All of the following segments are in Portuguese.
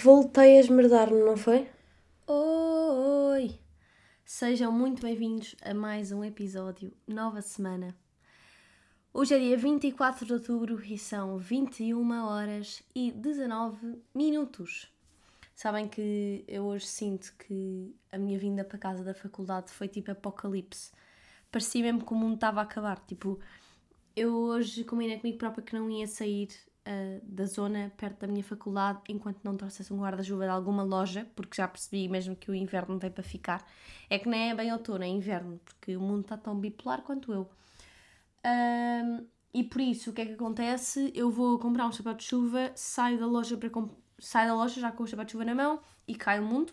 Voltei a esmerdar-me, não foi? Oi! Sejam muito bem-vindos a mais um episódio, nova semana. Hoje é dia 24 de outubro e são 21 horas e 19 minutos. Sabem que eu hoje sinto que a minha vinda para casa da faculdade foi tipo apocalipse. Parecia mesmo que o mundo estava a acabar. Tipo, eu hoje combinei comigo própria que não ia sair uh, da zona perto da minha faculdade enquanto não trouxesse um guarda-chuva de alguma loja, porque já percebi mesmo que o inverno veio para ficar. É que nem é bem outono, é inverno, porque o mundo está tão bipolar quanto eu. Um, e por isso, o que é que acontece? Eu vou comprar um chapéu de chuva, saio da loja para saio da loja já com o chapéu de chuva na mão e cai o mundo.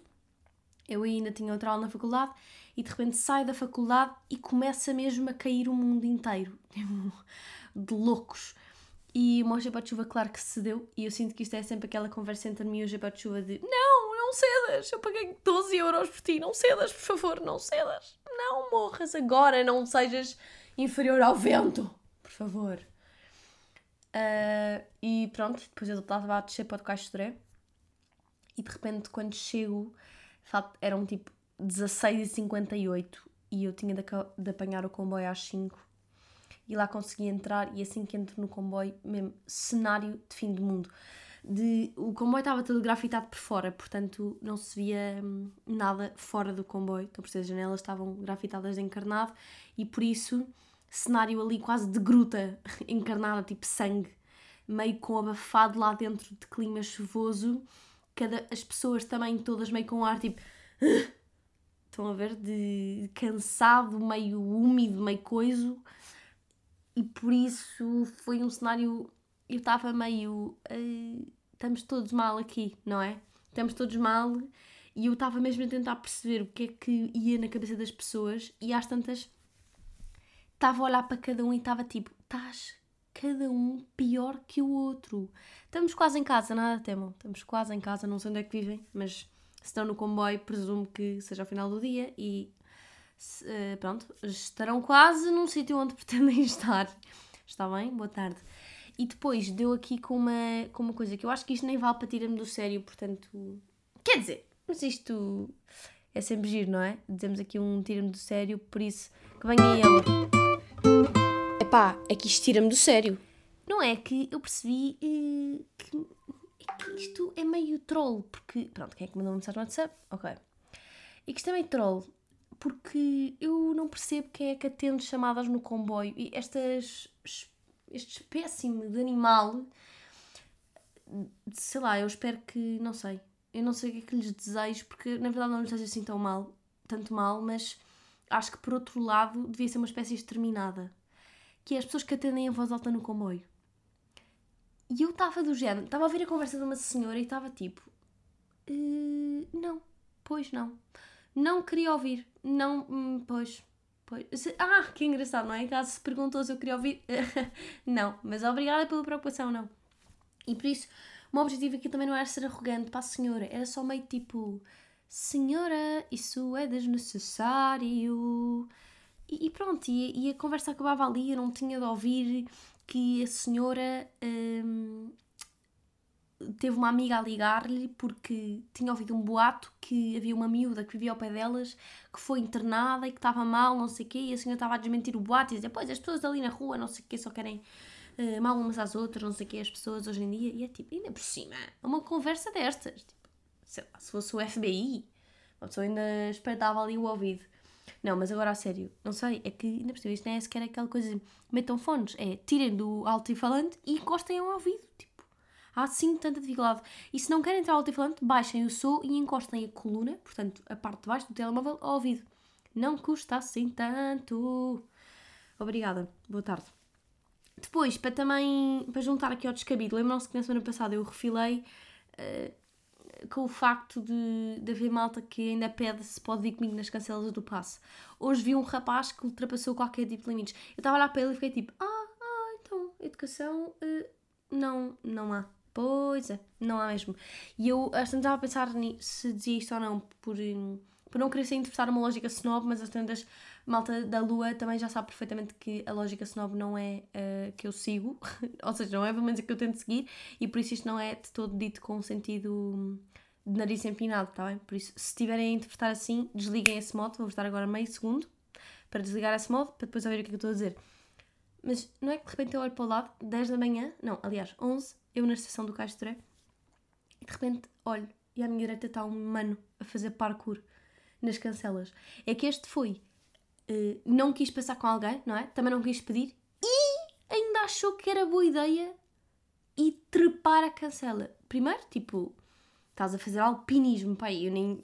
Eu ainda tinha outra aula na faculdade e de repente saio da faculdade e começa mesmo a cair o mundo inteiro. de loucos. E o meu chuva, claro que cedeu. E eu sinto que isto é sempre aquela conversa entre mim e o chapéu de Não, não cedas, eu paguei 12 euros por ti, não cedas, por favor, não cedas. Não morras agora, não sejas inferior ao vento, por favor. Uh, e pronto, depois eu estava a descer para o de E de repente, quando chego, eram tipo 16h58 e eu tinha de, de apanhar o comboio às 5 e lá consegui entrar e assim que entro no comboio, mesmo cenário de fim do mundo. De, o comboio estava todo grafitado por fora, portanto não se via hum, nada fora do comboio, então por as janelas estavam grafitadas de encarnado e por isso cenário ali quase de gruta encarnada, tipo sangue, meio com abafado lá dentro de clima chuvoso, cada, as pessoas também todas meio com ar tipo estão a ver, de cansado, meio úmido, meio coiso e por isso foi um cenário. Eu estava meio. Uh, estamos todos mal aqui, não é? Estamos todos mal e eu estava mesmo a tentar perceber o que é que ia na cabeça das pessoas e às tantas estava a olhar para cada um e estava tipo, estás cada um pior que o outro. Estamos quase em casa, nada temam. Estamos quase em casa, não sei onde é que vivem, mas se estão no comboio, presumo que seja ao final do dia e uh, pronto, estarão quase num sítio onde pretendem estar. Está bem? Boa tarde. E depois deu aqui com uma, com uma coisa que eu acho que isto nem vale para tirar-me do sério, portanto. Quer dizer, mas isto é sempre giro, não é? Dizemos aqui um tira-me do sério, por isso que venha ele. Epá, é que isto tira-me do sério. Não é que eu percebi uh, que, é que isto é meio troll, porque. Pronto, quem é que mandou uma mensagem no WhatsApp? Ok. E que isto é meio troll, porque eu não percebo quem é que atende chamadas no comboio e estas, este espécime de animal, sei lá, eu espero que, não sei, eu não sei o que é que lhes desejo, porque na verdade não lhes desejo assim tão mal, tanto mal, mas acho que por outro lado devia ser uma espécie exterminada, que é as pessoas que atendem a voz alta no comboio. E eu estava do género, estava a ouvir a conversa de uma senhora e estava tipo, uh, não, pois não não queria ouvir. Não, hum, pois, pois. Ah, que engraçado, não é? Caso se perguntou se eu queria ouvir. não, mas obrigada pela preocupação, não. E por isso, o meu objetivo aqui também não era ser arrogante para a senhora, era só meio tipo: Senhora, isso é desnecessário. E, e pronto, e, e, a conversa acabava ali, eu não tinha de ouvir que a senhora. Hum, teve uma amiga a ligar-lhe porque tinha ouvido um boato que havia uma miúda que vivia ao pé delas que foi internada e que estava mal, não sei o quê, e a senhora estava a desmentir o boato e dizer, pois, as pessoas ali na rua, não sei o quê, só querem uh, mal umas às outras, não sei o quê, as pessoas hoje em dia, e é tipo, ainda por cima, uma conversa destas, tipo, sei lá, se fosse o FBI, uma pessoa ainda espetava ali o ouvido. Não, mas agora a sério, não sei, é que ainda por cima isto não é sequer aquela coisa, metam fones, é tirem do alto-falante e encostem ao ouvido, tipo, há assim tanta dificuldade. E se não querem entrar ao alto-falante, baixem o som e encostem a coluna, portanto, a parte de baixo do telemóvel, ao ouvido. Não custa assim tanto. Obrigada. Boa tarde. Depois, para também, para juntar aqui ao descabido, lembram-se que na semana passada eu refilei uh, com o facto de, de haver malta que ainda pede se pode vir comigo nas cancelas do passe. Hoje vi um rapaz que ultrapassou qualquer tipo de limites. Eu estava lá para ele e fiquei tipo, ah, ah, então, educação, uh, não, não há. Pois é, não há mesmo. E eu estava a pensar se dizia isto ou não por, por não querer ser interpretar uma lógica snob, mas as tantas malta da lua também já sabe perfeitamente que a lógica snob não é uh, que eu sigo, ou seja, não é pelo menos a que eu tento seguir, e por isso isto não é de todo dito com sentido de nariz empinado, tá bem? Por isso, se estiverem a interpretar assim, desliguem esse modo, vou-vos dar agora meio segundo para desligar esse modo, para depois ouvir o que é que eu estou a dizer. Mas não é que de repente eu olho para o lado, 10 da manhã, não, aliás, 11, eu na estação do Castro, e de repente olho e à minha direita está um mano a fazer parkour nas cancelas. É que este foi uh, não quis passar com alguém, não é? Também não quis pedir e ainda achou que era boa ideia e trepar a cancela. Primeiro, tipo, estás a fazer alpinismo, pai, eu nem,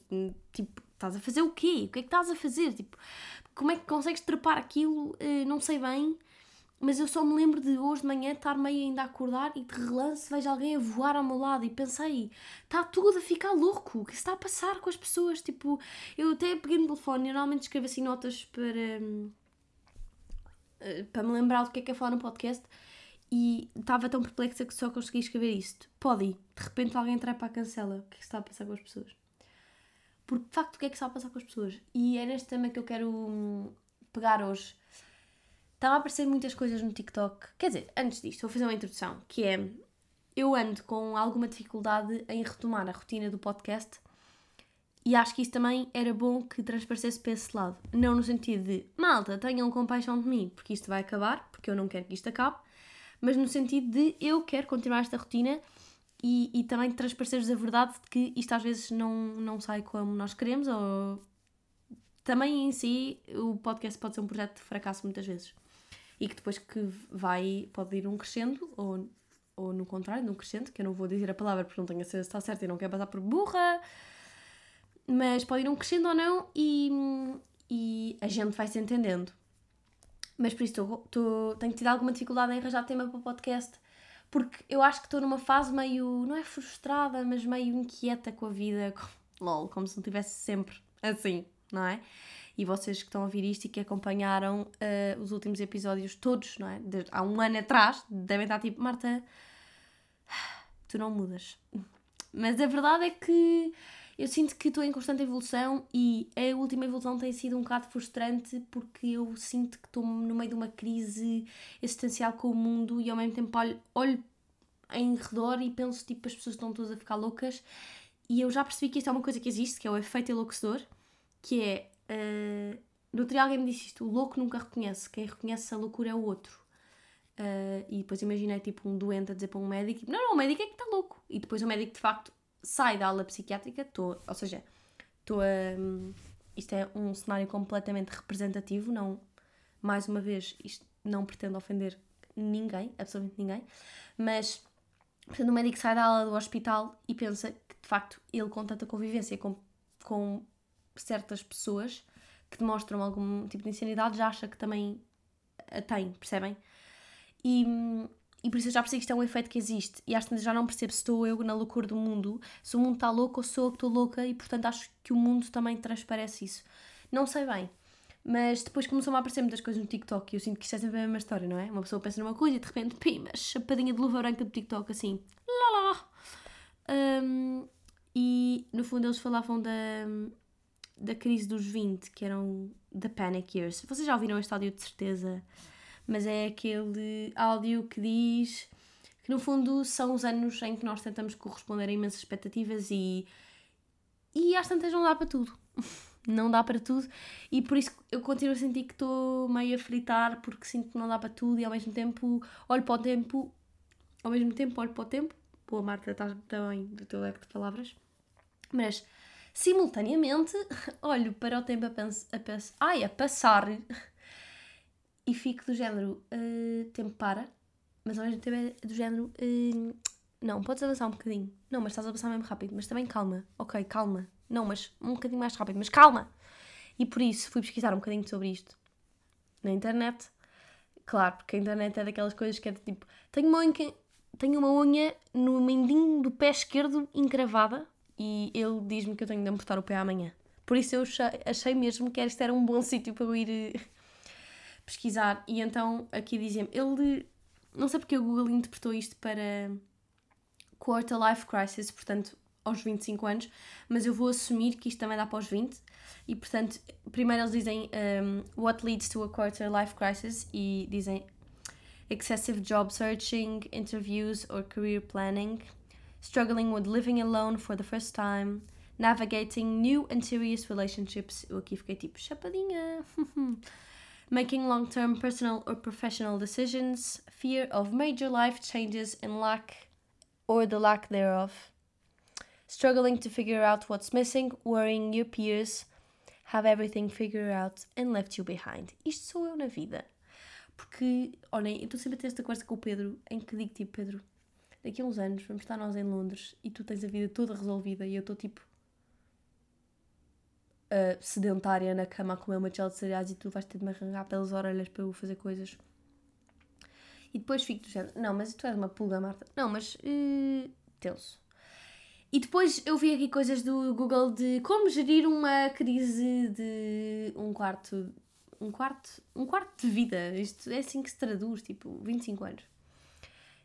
tipo, estás a fazer o quê? O que é que estás a fazer? Tipo, como é que consegues trepar aquilo? Uh, não sei bem. Mas eu só me lembro de hoje de manhã estar meio ainda a acordar e de relance vejo alguém a voar ao meu lado e pensei, está tudo a ficar louco, o que está a passar com as pessoas? Tipo, eu até peguei no telefone e normalmente escrevo assim notas para, eh, para me lembrar do que é que é falar no podcast e estava tão perplexa que só consegui escrever isto. Pode ir, de repente alguém entrar para a cancela, o que é que está a passar com as pessoas? Porque de facto o que é que está a passar com as pessoas? E é neste tema que eu quero hum, pegar hoje Estava a aparecer muitas coisas no TikTok. Quer dizer, antes disto, vou fazer uma introdução, que é eu ando com alguma dificuldade em retomar a rotina do podcast e acho que isso também era bom que transparecesse para esse lado. Não no sentido de malta, tenham compaixão de mim, porque isto vai acabar, porque eu não quero que isto acabe, mas no sentido de eu quero continuar esta rotina e, e também transparecer-vos a verdade de que isto às vezes não, não sai como nós queremos, ou também em si o podcast pode ser um projeto de fracasso muitas vezes e que depois que vai, pode ir um crescendo ou, ou no contrário, num crescendo, que eu não vou dizer a palavra porque não tenho a certeza se está certa e não quero passar por burra, mas pode ir um crescendo ou não e, e a gente vai se entendendo. Mas por isso tô, tô, tenho tido alguma dificuldade em arranjar tema para o podcast porque eu acho que estou numa fase meio, não é frustrada, mas meio inquieta com a vida, lol, como se não tivesse sempre assim, não é? E vocês que estão a ouvir isto e que acompanharam uh, os últimos episódios todos, não é? Há um ano atrás, devem estar tipo, Marta, tu não mudas. Mas a verdade é que eu sinto que estou em constante evolução e a última evolução tem sido um bocado frustrante porque eu sinto que estou no meio de uma crise existencial com o mundo e ao mesmo tempo olho, olho em redor e penso tipo as pessoas estão todas a ficar loucas e eu já percebi que isto é uma coisa que existe, que é o efeito enlouquecedor, que é No outro dia alguém me disse isto: o louco nunca reconhece, quem reconhece a loucura é o outro. Uh, e depois imaginei tipo um doente a dizer para um médico: não, não, o médico é que está louco. E depois o médico de facto sai da aula psiquiátrica, tô, ou seja, estou a. Um, isto é um cenário completamente representativo, não. Mais uma vez, isto não pretendo ofender ninguém, absolutamente ninguém, mas portanto, o médico sai da aula do hospital e pensa que de facto ele, com tanta convivência com, com certas pessoas que demonstram algum tipo de insanidade já acha que também a tem, percebem? E, e por isso eu já percebi que isto é um efeito que existe. E acho que já não percebo se estou eu na loucura do mundo, se o mundo está louco ou sou eu que estou louca e portanto acho que o mundo também transparece isso. Não sei bem. Mas depois começou-me a aparecer muitas coisas no TikTok e eu sinto que isto é sempre a mesma história, não é? Uma pessoa pensa numa coisa e de repente, pima, chapadinha de luva branca do TikTok, assim, lá lá. Um, e no fundo eles falavam da, da crise dos 20, que eram The Panic Years. Vocês já ouviram este áudio de certeza, mas é aquele áudio que diz que no fundo são os anos em que nós tentamos corresponder a imensas expectativas e, e às tantas não dá para tudo. não dá para tudo e por isso eu continuo a sentir que estou meio a fritar porque sinto que não dá para tudo e ao mesmo tempo olho para o tempo, ao mesmo tempo olho para o tempo. Boa Marta, estás bem do teu leque de palavras. Mas Simultaneamente, olho para o tempo a, pens a, ai, a passar e fico do género: uh, tempo para, mas ao mesmo tempo é do género: uh, não, podes avançar um bocadinho. Não, mas estás a passar mesmo rápido, mas também calma. Ok, calma. Não, mas um bocadinho mais rápido, mas calma. E por isso fui pesquisar um bocadinho sobre isto na internet. Claro, porque a internet é daquelas coisas que é tipo: tenho uma unha, tenho uma unha no mendinho do pé esquerdo encravada e ele diz-me que eu tenho de amputar o pé amanhã. Por isso eu achei mesmo que este era um bom sítio para eu ir eh, pesquisar. E então aqui dizem ele. Não sei porque o Google interpretou isto para Quarter Life Crisis, portanto, aos 25 anos, mas eu vou assumir que isto também dá para os 20. E portanto, primeiro eles dizem um, what leads to a quarter life crisis e dizem excessive job searching, interviews or career planning, struggling with living alone for the first time, navigating new and serious relationships. Eu aqui fiquei tipo chapadinha. making long term personal or professional decisions, fear of major life changes and lack or the lack thereof, struggling to figure out what's missing, worrying your peers have everything figured out and left you behind. Isto sou eu na vida. Porque, olhem, eu estou sempre a ter esta conversa com o Pedro em que digo tipo, Pedro, daqui a uns anos vamos estar nós em Londres e tu tens a vida toda resolvida e eu estou tipo uh, sedentária na cama a comer uma gel de cereais e tu vais ter de me arranjar pelas orelhas para eu fazer coisas. E depois fico do género, não, mas tu és uma pulga, Marta. Não, mas uh, tenso. E depois eu vi aqui coisas do Google de como gerir uma crise de um quarto, um quarto, um quarto de vida. Isto é assim que se traduz, tipo, 25 anos.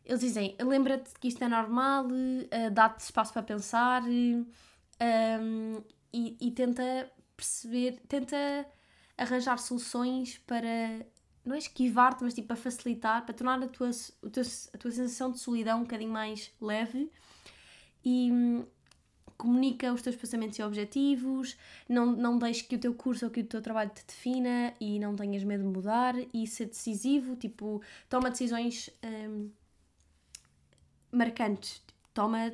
Eles dizem, lembra-te que isto é normal, uh, dá-te espaço para pensar um, e, e tenta perceber, tenta arranjar soluções para, não é esquivar-te, mas tipo para facilitar, para tornar a tua, a tua, a tua sensação de solidão um bocadinho mais leve e hum, comunica os teus pensamentos e objetivos, não, não deixes que o teu curso ou que o teu trabalho te defina e não tenhas medo de mudar e ser decisivo, tipo, toma decisões hum, marcantes, toma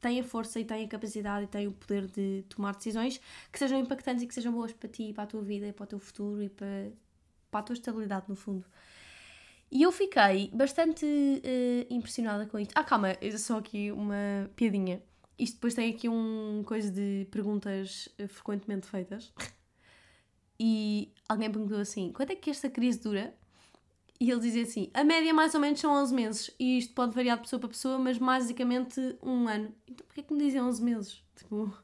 tem a força e tem a capacidade e tem o poder de tomar decisões que sejam impactantes e que sejam boas para ti, para a tua vida, para o teu futuro e para, para a tua estabilidade, no fundo. E eu fiquei bastante uh, impressionada com isto. Ah, calma, só aqui uma piadinha. Isto depois tem aqui um coisa de perguntas uh, frequentemente feitas. E alguém perguntou assim: quanto é que esta crise dura? E ele dizia assim: a média mais ou menos são 11 meses. E isto pode variar de pessoa para pessoa, mas basicamente um ano. Então porquê que me dizem 11 meses? Tipo,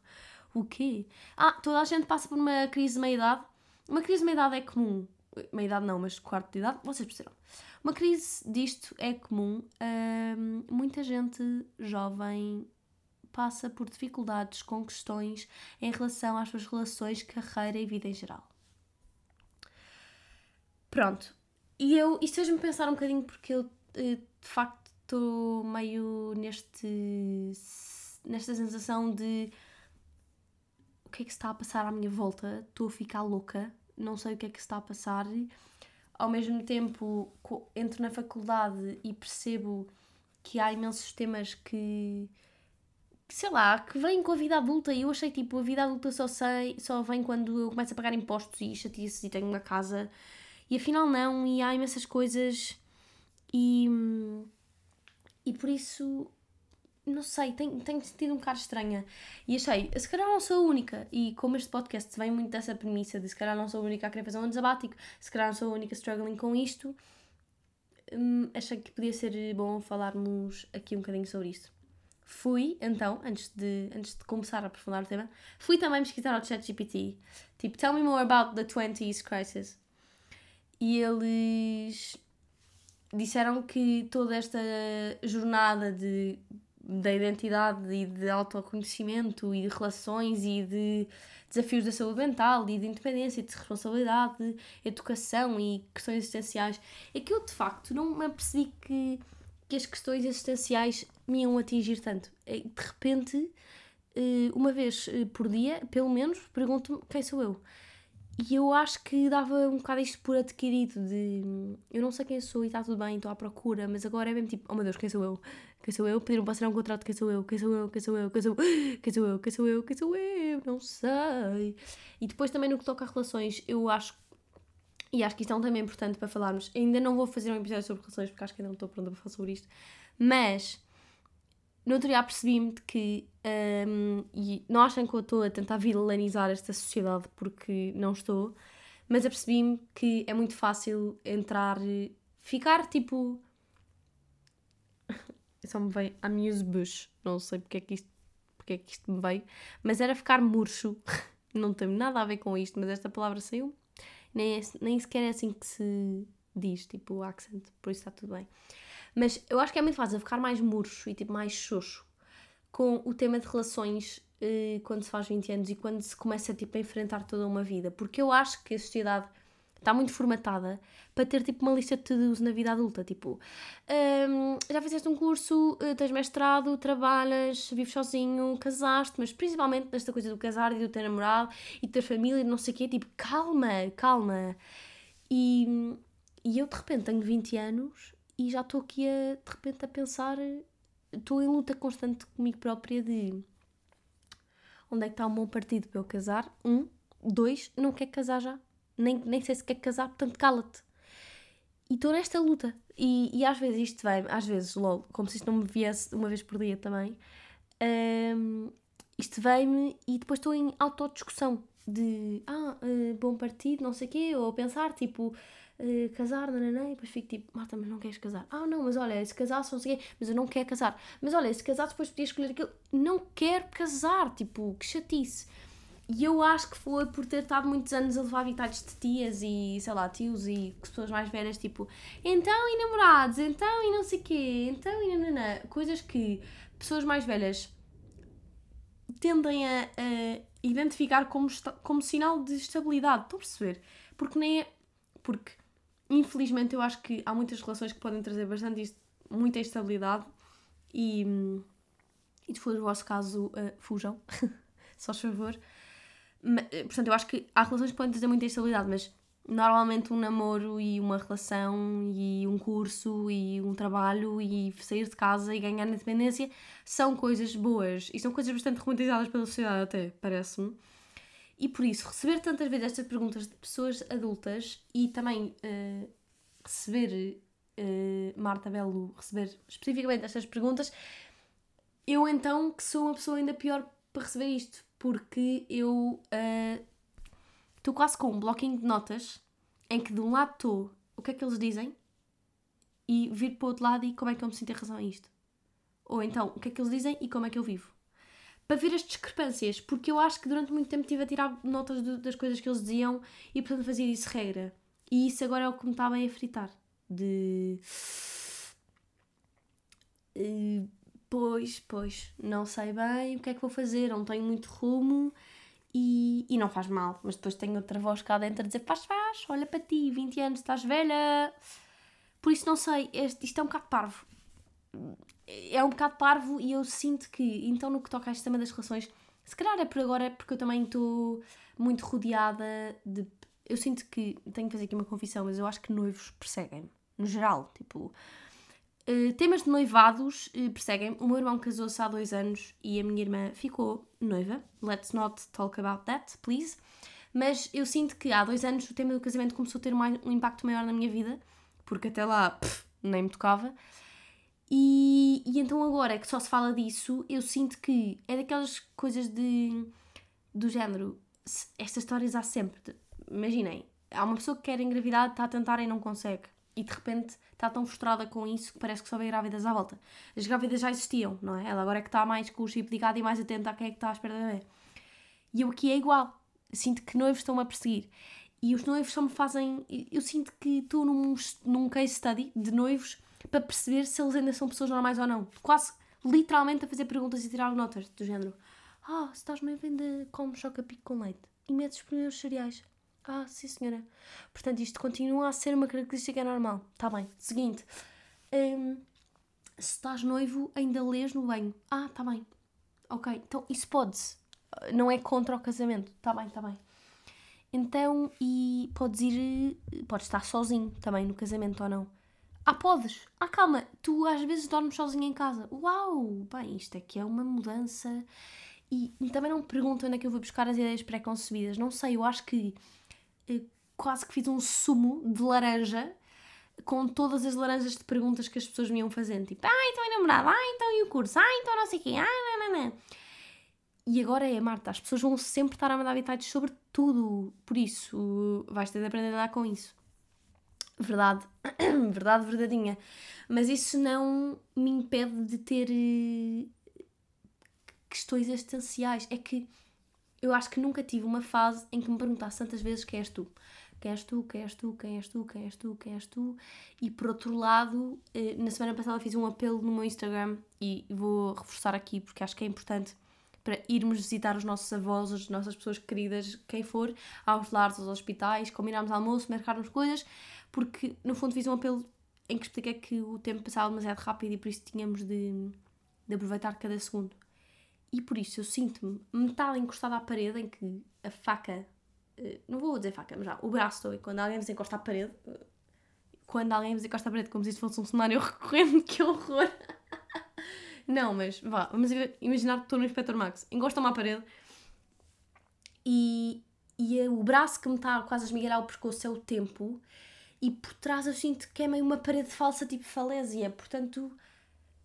o quê? Ah, toda a gente passa por uma crise de meia-idade. Uma crise de meia-idade é comum. Meia-idade não, mas quarto de idade, vocês perceberam. Uma crise disto é comum. Hum, muita gente jovem passa por dificuldades com questões em relação às suas relações, carreira e vida em geral. Pronto, e eu, isto fez-me pensar um bocadinho porque eu eh, de facto estou meio neste nesta sensação de o que é que se está a passar à minha volta, estou a ficar louca, não sei o que é que se está a passar. Ao mesmo tempo, entro na faculdade e percebo que há imensos temas que, que sei lá, que vêm com a vida adulta e eu achei tipo, a vida adulta só sei, só vem quando eu começo a pagar impostos e chatices e tenho uma casa e afinal não, e há imensas coisas e, e por isso não sei, tenho, tenho sentido um bocado estranha. E achei, se calhar não sou a única. E como este podcast vem muito dessa premissa de se calhar não sou a única a querer fazer um desabático, se calhar não sou a única struggling com isto, hum, achei que podia ser bom falarmos aqui um bocadinho sobre isto. Fui, então, antes de, antes de começar a aprofundar o tema, fui também pesquisar ao ChatGPT, tipo, tell me more about the 20s crisis e eles disseram que toda esta jornada de, da identidade e de autoconhecimento e de relações e de desafios da saúde mental e de independência, de responsabilidade, educação e questões existenciais, é que eu de facto não me apercebi que, que as questões existenciais me iam atingir tanto. É, de repente, eh, uma vez eh, por dia, pelo menos, pergunto-me quem sou eu. E eu acho que dava um bocado isto por adquirido de eu não sei quem sou e está tudo bem, estou à procura, mas agora é mesmo tipo, oh meu Deus, quem sou eu? Quem sou eu? Pediram para assinar um contrato, quem sou eu? Quem sou eu? Quem sou eu? Quem sou eu? Quem sou eu? Quem sou eu? Quem sou eu? Não sei. E depois também no que toca a relações, eu acho e acho que isto é um tema importante para falarmos. Ainda não vou fazer um episódio sobre relações porque acho que ainda não estou pronta para falar sobre isto, mas no outro dia percebi-me de que, um, e não achem que eu estou a tentar vilanizar esta sociedade porque não estou, mas apercebi-me que é muito fácil entrar, ficar tipo. Só me veio amuse-bush, não sei porque é, que isto, porque é que isto me veio, mas era ficar murcho. não tem nada a ver com isto, mas esta palavra saiu. Nem, é, nem sequer é assim que se diz, tipo o accent, por isso está tudo bem. Mas eu acho que é muito fácil ficar mais murcho e tipo mais xoxo com o tema de relações uh, quando se faz 20 anos e quando se começa tipo, a enfrentar toda uma vida. Porque eu acho que a sociedade está muito formatada para ter tipo uma lista de to-dos na vida adulta. Tipo, um, já fizeste um curso, eh, tens mestrado, trabalhas, vives sozinho, casaste, mas principalmente nesta coisa do casar e do ter namorado e ter família e não sei o quê. Tipo, calma, calma. E, e eu de repente tenho 20 anos e já estou aqui a, de repente a pensar, estou em luta constante comigo própria de onde é que está o meu partido para eu casar? Um, dois, não quer casar já nem, nem sei se quer casar, portanto cala-te. E estou nesta luta. E, e às vezes isto vem, às vezes, logo, como se isto não me viesse uma vez por dia também, um, isto vem-me e depois estou em autodiscussão de ah, uh, bom partido, não sei o quê, ou pensar tipo uh, casar, nananã, e depois fico tipo, Marta, mas não queres casar? Ah, não, mas olha, se casasse, não sei mas eu não quero casar. Mas olha, se casasse, depois podia escolher aquilo. Não quero casar, tipo, que chatice. E eu acho que foi por ter estado muitos anos a levar habitados de tias e, sei lá, tios e pessoas mais velhas, tipo, então e namorados, então e não sei quê, então e nananã. Coisas que pessoas mais velhas tendem a, a identificar como, como sinal de estabilidade. Estão a perceber? Porque nem é. Porque, infelizmente, eu acho que há muitas relações que podem trazer bastante muita instabilidade e, e se for o vosso caso, uh, fujam, só favor. Eh, portanto, eu acho que há relações que podem trazer muita instabilidade, mas normalmente um namoro e uma relação e um curso e um trabalho e sair de casa e ganhar independência são coisas boas e são coisas bastante romantizadas pela sociedade até, parece-me. E por isso, receber tantas vezes estas perguntas de pessoas adultas e também uh, receber, uh, Marta Belo, receber especificamente estas perguntas, eu então que sou uma pessoa ainda pior para receber isto, porque eu estou uh, quase com um bloquinho de notas em que de um lado estou o que é que eles dizem e vir para o outro lado e como é que eu me sinto em relação a isto. Ou então, o que é que eles dizem e como é que eu vivo. Para ver as discrepâncias, porque eu acho que durante muito tempo estive a tirar notas das coisas que eles diziam e portanto fazia isso regra. E isso agora é o que me está bem a fritar. De. Uh, Pois, pois, não sei bem o que é que vou fazer, não tenho muito rumo e, e não faz mal, mas depois tenho outra voz cá dentro a dizer: faz, faz, olha para ti, 20 anos, estás velha. Por isso, não sei, este, isto é um bocado parvo. É um bocado parvo e eu sinto que, então, no que toca a este tema das relações, se calhar é por agora, porque eu também estou muito rodeada de. Eu sinto que, tenho que fazer aqui uma confissão, mas eu acho que noivos perseguem-me, no geral, tipo Uh, temas de noivados uh, perseguem. O meu irmão casou-se há dois anos e a minha irmã ficou noiva. Let's not talk about that, please. Mas eu sinto que há dois anos o tema do casamento começou a ter um, um impacto maior na minha vida, porque até lá pff, nem me tocava. E, e então agora que só se fala disso, eu sinto que é daquelas coisas de do género. Estas histórias há sempre. Imaginem, há uma pessoa que quer engravidar, está a tentar e não consegue e de repente está tão frustrada com isso que parece que só vê grávidas à volta. As grávidas já existiam, não é? Ela agora é que está mais com o chip ligado e mais atenta a quem é que está à espera de bebê. E eu aqui é igual. Sinto que noivos estão-me a perseguir. E os noivos só me fazem. Eu sinto que estou num, num case study de noivos para perceber se eles ainda são pessoas normais ou não. Quase literalmente a fazer perguntas e tirar notas do género. Ah, se estás noivo ainda comes choca-pico com leite e metes os primeiros cereais. Ah, sim senhora. Portanto, isto continua a ser uma característica normal. Está bem. Seguinte. Um, se estás noivo, ainda lês no banho. Ah, está bem. Ok. Então, isso pode-se. Não é contra o casamento. Está bem, está bem. Então, e podes ir. Podes estar sozinho também no casamento ou não. Ah, podes. Ah, calma. Tu às vezes dormes sozinho em casa. Uau! Bem, isto aqui é uma mudança. E também não me pergunto onde é que eu vou buscar as ideias pré-concebidas. Não sei, eu acho que quase que fiz um sumo de laranja com todas as laranjas de perguntas que as pessoas me iam fazendo. Tipo, ah, então é namorado, ah, então e o curso, ah, então não sei quê, ah, não, não, não. E agora é, Marta, as pessoas vão sempre estar a mandar habitats sobre tudo. Por isso, vais ter de aprender a lidar com isso. Verdade, verdade, verdadeinha. Mas isso não me impede de ter eh, questões existenciais. É que eu acho que nunca tive uma fase em que me perguntasse tantas vezes quem és tu. quem és tu, quem és tu, quem és tu, quem és tu, quem és tu. E por outro lado, eh, na semana passada fiz um apelo no meu Instagram e vou reforçar aqui porque acho que é importante para irmos visitar os nossos avós, as nossas pessoas queridas, quem for, aos lares, aos hospitais, combinarmos almoço, marcarmos coisas, porque no fundo fiz um apelo em que expliquei que o tempo passava demasiado rápido e por isso tínhamos de, de aproveitar cada segundo. E por isso eu sinto-me metade encostada à parede em que a faca, eh, não vou dizer faca, mas já, o braço estou e quando alguém vos encosta à parede, eh, quando alguém vos encosta à parede como se isto fosse um cenário recorrente, que horror! Não, mas vá, vamos imaginar que estou no Inspector Max. Encosta-me à parede e, e é o braço que me está quase a esmigalhar o pescoço é o tempo e por trás eu sinto que é meio uma parede falsa, tipo falésia. Portanto,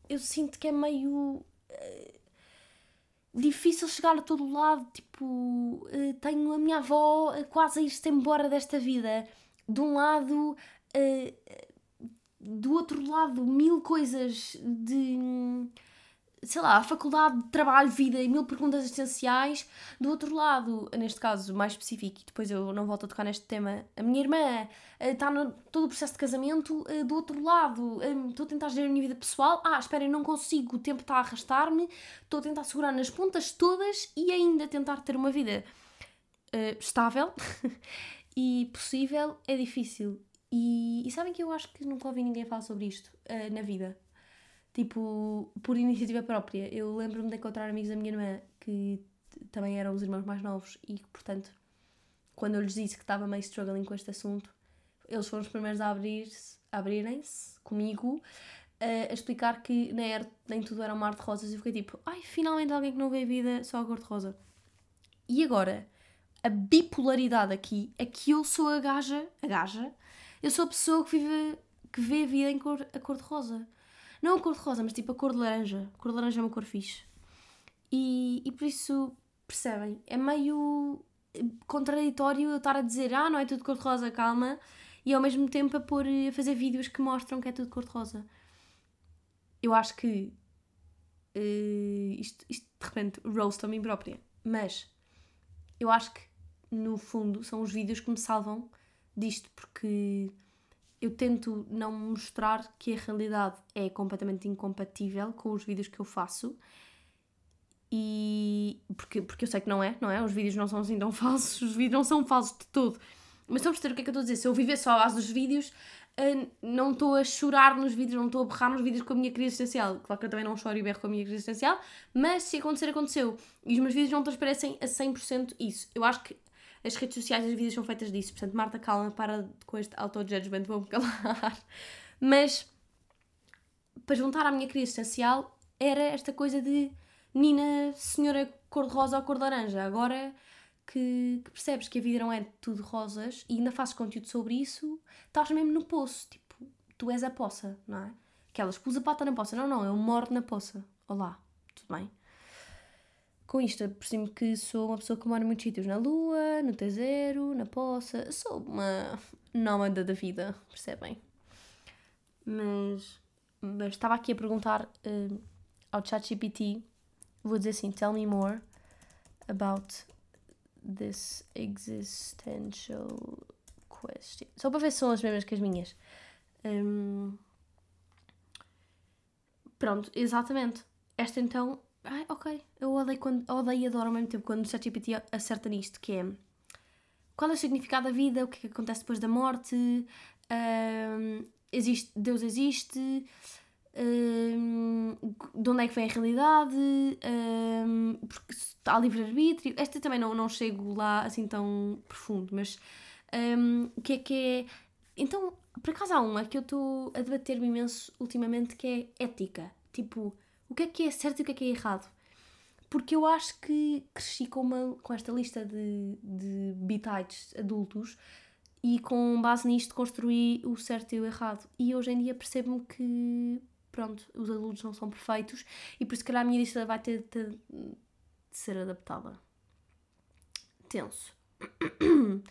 eu sinto que é meio. Uh, difícil chegar a todo lado. Tipo, uh, tenho a minha avó quase a ir-se embora desta vida. De um lado. Uh, do outro lado, mil coisas de sei lá, faculdade de trabalho, vida e mil perguntas existenciais. Do outro lado, neste caso mais específico, e depois eu não volto a tocar neste tema, a minha irmã eh, está no todo o processo de casamento. Eh, do outro lado, eh, estou a tentar gerir a minha vida pessoal. Ah, espera, eu não consigo, o tempo está a arrastar-me. Estou a tentar segurar nas pontas todas e ainda tentar ter uma vida uh, estável e possível. É difícil. E, e, sabem que eu acho que nunca ouvi ninguém falar sobre isto uh, na vida tipo, por iniciativa própria. Eu lembro-me de encontrar amigos da minha irmã que também eram os irmãos mais novos e que, portanto, quando eu lhes disse que estava meio struggling com este assunto, eles foram os primeiros a abrir-se, abrirem-se comigo a explicar que nem, era, nem tudo era um mar de rosas. E fiquei tipo, ai, finalmente alguém que não vê a vida só a cor de rosa. E agora, a bipolaridade aqui é que eu sou a gaja, a gaja, eu sou a pessoa que vive, que vê a vida em cor, a cor de rosa. Não a cor de rosa, mas tipo a cor de laranja. A cor de laranja é uma cor fixe. E, e por isso, percebem? É meio contraditório eu estar a dizer ah, não é tudo cor de rosa, calma, e ao mesmo tempo a, pôr, a fazer vídeos que mostram que é tudo cor de rosa. Eu acho que uh, isto, isto de repente roast a mim própria, mas eu acho que no fundo são os vídeos que me salvam disto, porque eu tento não mostrar que a realidade é completamente incompatível com os vídeos que eu faço. E porque, porque eu sei que não é, não é? Os vídeos não são assim tão falsos, os vídeos não são falsos de todo. Mas estão a perceber o que é que eu estou a dizer? Se eu viver só às dos vídeos, eh, não estou a chorar nos vídeos, não estou a berrar nos vídeos com a minha crise existencial. Claro que eu também não choro e berro com a minha crise existencial, mas se acontecer, aconteceu. E os meus vídeos não transparecem a 100% isso. Eu acho que as redes sociais, as vídeos são feitas disso. Portanto, Marta, calma, para com este auto-judgment, vou-me calar. Mas, para juntar à minha crise existencial, era esta coisa de Nina, senhora cor-de-rosa ou cor-de-laranja. Agora que, que, percebes que a vida não é tudo rosas e ainda fazes conteúdo sobre isso, estás mesmo no poço. Tipo, tu és a poça, não é? Aquelas, pus a pata na poça. Não, não, eu moro na poça. Olá, tudo bem? Com isto, percebo que sou uma pessoa que mora em muitos sítios, na Lua, no T0, na Poça, sou uma nómada da vida, percebem? Mas, mas estava aqui a perguntar uh, ao ChatGPT, vou dizer assim, tell me more about this existential question. Só para ver se são as mesmas que as minhas. Um, pronto, exatamente. Esta então Ai, ok. Eu odeio, quando, odeio e adoro ao mesmo tempo quando o ChatGPT acerta nisto, que é qual é o significado da vida, o que é que acontece depois da morte, um, existe, Deus existe, um, de onde é que vem a realidade, um, porque há livre-arbítrio. Esta também não, não chego lá assim tão profundo, mas o que é que é. Então, por acaso há uma que eu estou a debater-me imenso ultimamente que é ética. Tipo, o que é que é certo e o que é que é errado. Porque eu acho que cresci com, uma, com esta lista de, de bitites adultos e com base nisto construí o certo e o errado. E hoje em dia percebo-me que, pronto, os adultos não são perfeitos e por isso, calhar, a minha lista vai ter, ter de ser adaptada. Tenso.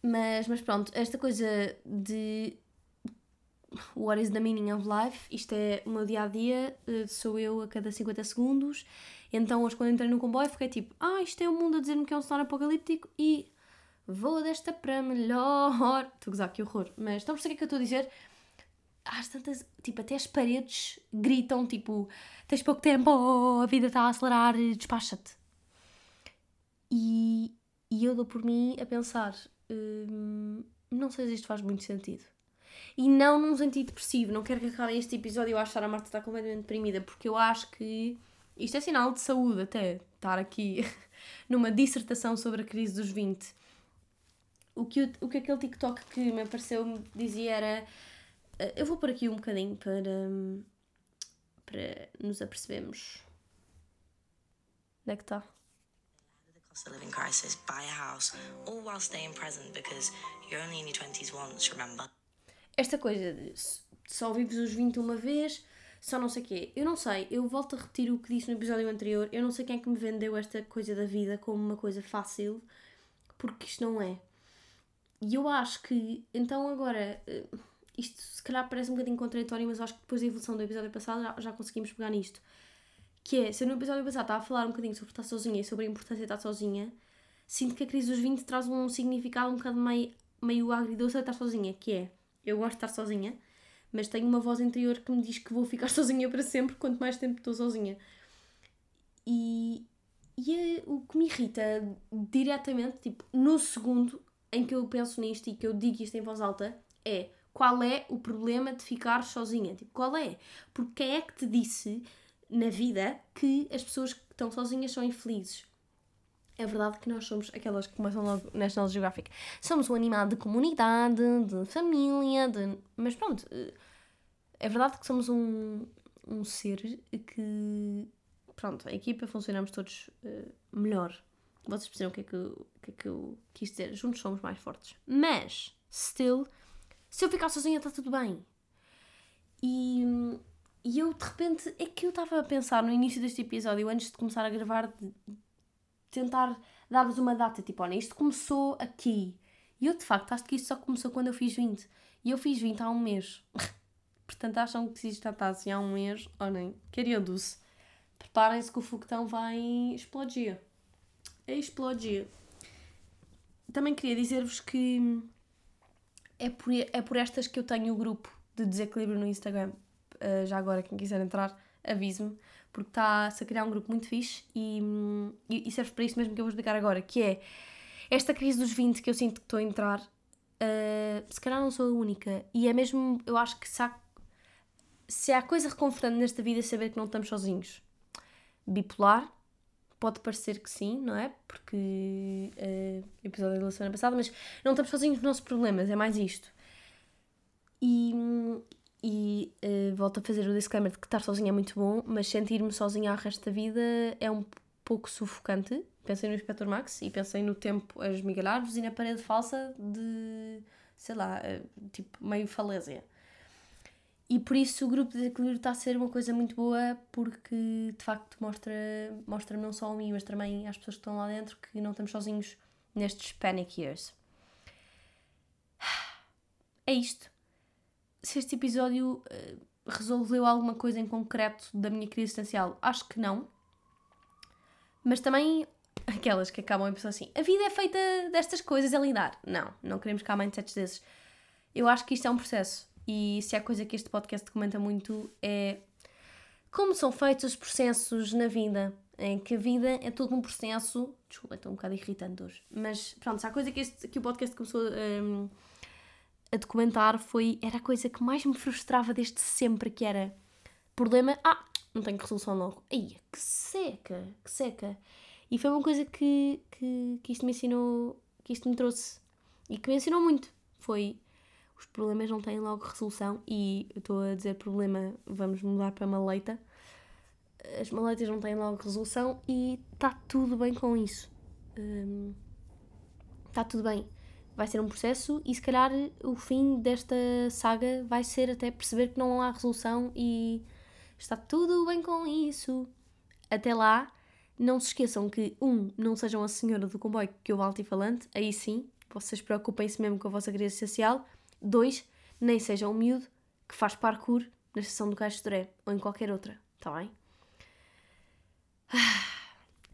Mas, mas pronto, esta coisa de What is the meaning of life? Isto é o meu dia a dia, eh, sou eu a cada 50 segundos. Então, hoje, quando entrei no comboio, fiquei tipo: Ah, isto é o mundo a dizer-me que é um cenário apocalíptico e vou desta para melhor. Estou a gozar, que horror. Mas estão a perceber o que é que eu estou a dizer? Às tantas, tipo, até as paredes gritam, tipo, tens pouco tempo, a vida está a acelerar, despacha-te. E, e eu dou por mim a pensar, hum, não sei se isto faz muito sentido. E não num sentido depressivo, não quero que acabe este episódio eu achar a Marta está completamente deprimida, porque eu acho que isto é sinal de saúde até, estar aqui numa dissertação sobre a crise dos 20. O que, o, que aquele TikTok que me apareceu dizia era. eh, Eu vou por aqui um bocadinho para, hum, para nos apercebermos. Onde é que está? cost of living crisis, buy a house, all while staying present because you're only in your 20s once, remember? Esta coisa de só vives os 20 uma vez, só não sei o quê. Eu não sei, eu volto a repetir o que disse no episódio anterior. Eu não sei quem é que me vendeu esta coisa da vida como uma coisa fácil, porque isto não é. E eu acho que, então agora, eh, isto se calhar parece um bocadinho contraditório, mas acho que depois da evolução do episódio passado já, já conseguimos pegar nisto. Que é, se eu no episódio passado estava a falar um bocadinho sobre estar sozinha e sobre a importância de estar sozinha, sinto que a crise dos 20 traz um significado um bocado meio, meio agridoce a estar sozinha, que é, eu gosto de estar sozinha, mas tenho uma voz interior que me diz que vou ficar sozinha para sempre quanto mais tempo estou sozinha. E, e é o que me irrita diretamente, tipo, no segundo em que eu penso nisto e que eu digo isto em voz alta, é qual é o problema de ficar sozinha? Tipo, qual é? Porque quem é que te disse na vida que as pessoas que estão sozinhas são infelizes? É verdade que nós somos aquelas que começam logo National Geographic. Somos um animal de comunidade, de família, de... mas pronto. eh, É verdade que somos um, um ser que. Pronto, a equipa funcionamos todos eh, melhor. Vocês perceberam o que é que, eu- que é que eu quis dizer? Juntos somos mais fortes. Mas, still, se eu ficar sozinha está tudo bem. E, e eu de repente é que eu estava a pensar no início deste episódio, antes de começar a gravar, de tentar dar-vos uma data, tipo, olha, isto começou aqui. E eu de facto acho que isto só começou quando eu fiz 20. E eu fiz 20 há um mês. Portanto, acham que isto já está assim há um mês, olhem, queridos, preparem-se que o foguetão vai explodir. Explodir. Também queria dizer-vos que é por, é por estas que eu tenho o grupo de desequilíbrio no Instagram. Uh, já agora, quem quiser entrar, avise-me, porque está-se a criar um grupo muito fixe e, e, serve para isto mesmo que eu vou explicar agora, que é esta crise dos 20 que eu sinto que estou a entrar, uh, se calhar não sou a única. E é mesmo, eu acho que se há, se há coisa reconfortante nesta vida é saber que não estamos sozinhos. Bipolar, pode parecer que sim, não é? Porque uh, episódio da semana passada, mas não estamos sozinhos nos nossos problemas, é mais isto. E, e uh, volto a fazer o disclaimer de que estar sozinha é muito bom, mas sentir-me sozinha ao resto da vida é um pouco sufocante. Pensei no Inspector Max e pensei no tempo a esmigalhar-vos e na parede falsa de, sei lá, uh, tipo meio falésia. E por isso o grupo de equilíbrio está a ser uma coisa muito boa porque de facto mostra, mostra não só a mim, mas também às pessoas que estão lá dentro que não estamos sozinhos nestes panic years. É isto. Se este episódio uh, resolveu alguma coisa em concreto da minha crise existencial, acho que não. Mas também aquelas que acabam a pensar assim: a vida é feita destas coisas, é lidar. Não, não queremos cá mindsets desses. Eu acho que isto é um processo. E se há coisa que este podcast comenta muito é como são feitos os processos na vida. Em que a vida é todo um processo. Desculpa, estou um bocado irritante hoje. Mas pronto, se há coisa que, este, que o podcast começou um, a documentar foi. Era a coisa que mais me frustrava desde sempre, que era problema. Ah, não tenho resolução logo. Ai, que seca, que seca. E foi uma coisa que, que, que isto me ensinou, que isto me trouxe e que me ensinou muito. Foi os problemas não têm logo resolução e estou a dizer problema, vamos mudar para maleita. As maleitas não têm logo resolução e está tudo bem com isso. Está tudo bem. Vai ser um processo e se calhar o fim desta saga vai ser até perceber que não há resolução e está tudo bem com isso. Até lá, não se esqueçam que, um, não sejam a senhora do comboio que eu altifalante, aí sim, vocês preocupem-se mesmo com a vossa crise social. Dois, nem sejam um miúdo que faz parkour na estação do Caixo Doré ou em qualquer outra, está bem?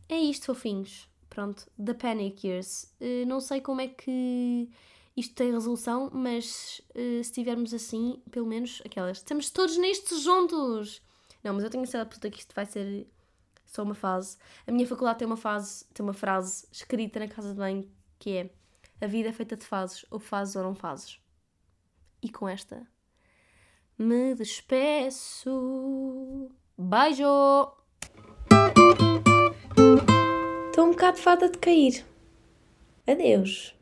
É isto, fofinhos. Pronto, The Panic Years. Uh, não sei como é que isto tem resolução, mas uh, se estivermos assim, pelo menos aquelas. Estamos todos nestes juntos! Não, mas eu tenho certeza que isto vai ser só uma fase. A minha faculdade tem uma fase, tem uma frase escrita na casa de banho que é a vida é feita de fases, ou fazes ou não fazes. E com esta me despeço. Beijo! Estou um bocado fada de cair. Adeus.